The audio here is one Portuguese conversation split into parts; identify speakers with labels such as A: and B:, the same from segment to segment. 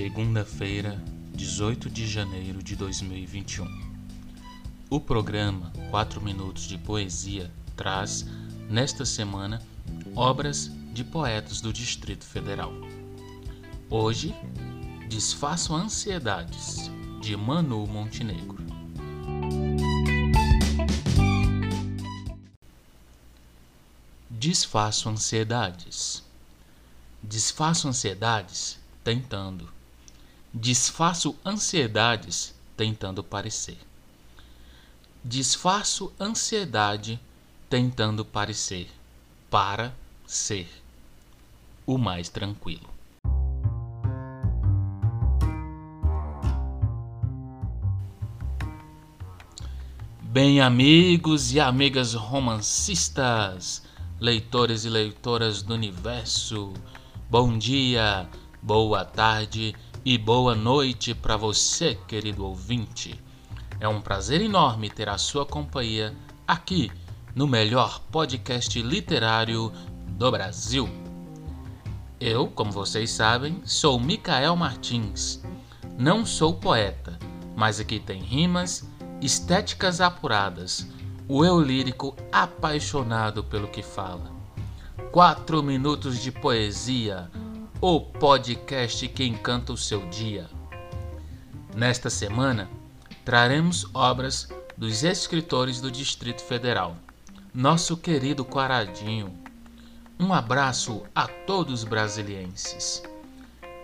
A: Segunda-feira, 18 de janeiro de 2021. O programa 4 Minutos de Poesia traz, nesta semana, obras de poetas do Distrito Federal. Hoje, Desfaço Ansiedades, de Manu Montenegro. Desfaço ansiedades. Desfaço ansiedades tentando. Desfaço ansiedades tentando parecer. Desfaço ansiedade tentando parecer para ser o mais tranquilo. Bem, amigos e amigas romancistas, leitores e leitoras do universo, bom dia, boa tarde e boa noite para você, querido ouvinte. É um prazer enorme ter a sua companhia aqui no melhor podcast literário do Brasil. Eu, como vocês sabem, sou Micael Martins. Não sou poeta, mas aqui tem rimas, estéticas apuradas, o eu lírico apaixonado pelo que fala. Quatro minutos de poesia o podcast que encanta o seu dia. Nesta semana, traremos obras dos escritores do Distrito Federal. Nosso querido Quaradinho. Um abraço a todos brasilienses.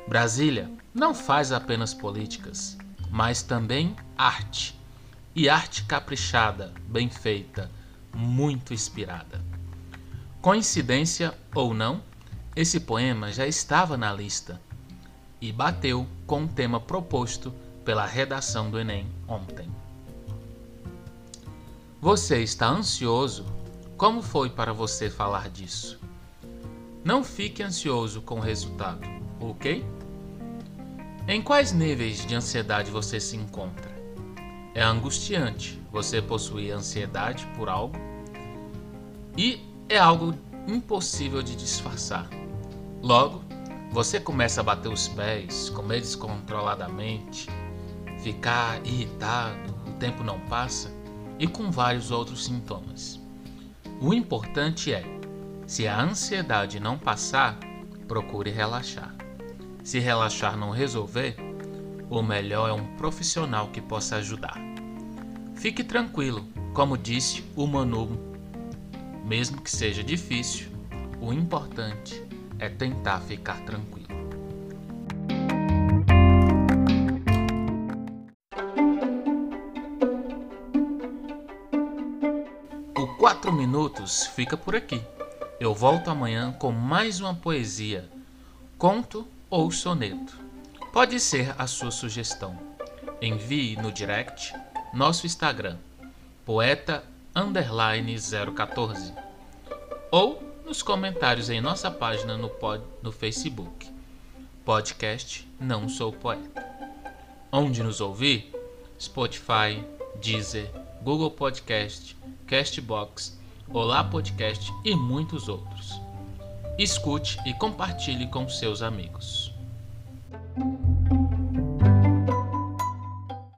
A: Brasília não faz apenas políticas, mas também arte. E arte caprichada, bem feita, muito inspirada. Coincidência ou não, esse poema já estava na lista e bateu com o tema proposto pela redação do Enem ontem. Você está ansioso? Como foi para você falar disso? Não fique ansioso com o resultado, ok? Em quais níveis de ansiedade você se encontra? É angustiante você possuir ansiedade por algo e é algo impossível de disfarçar. Logo, você começa a bater os pés, comer descontroladamente, ficar irritado, o tempo não passa e com vários outros sintomas. O importante é, se a ansiedade não passar, procure relaxar. Se relaxar não resolver, o melhor é um profissional que possa ajudar. Fique tranquilo, como disse o Manu, mesmo que seja difícil, o importante é tentar ficar tranquilo. O 4 Minutos fica por aqui. Eu volto amanhã com mais uma poesia, conto ou soneto. Pode ser a sua sugestão. Envie no direct nosso Instagram, poeta 014 ou nos comentários em nossa página no, pod, no Facebook. Podcast Não Sou Poeta. Onde nos ouvir? Spotify, Deezer, Google Podcast, Castbox, Olá Podcast e muitos outros. Escute e compartilhe com seus amigos.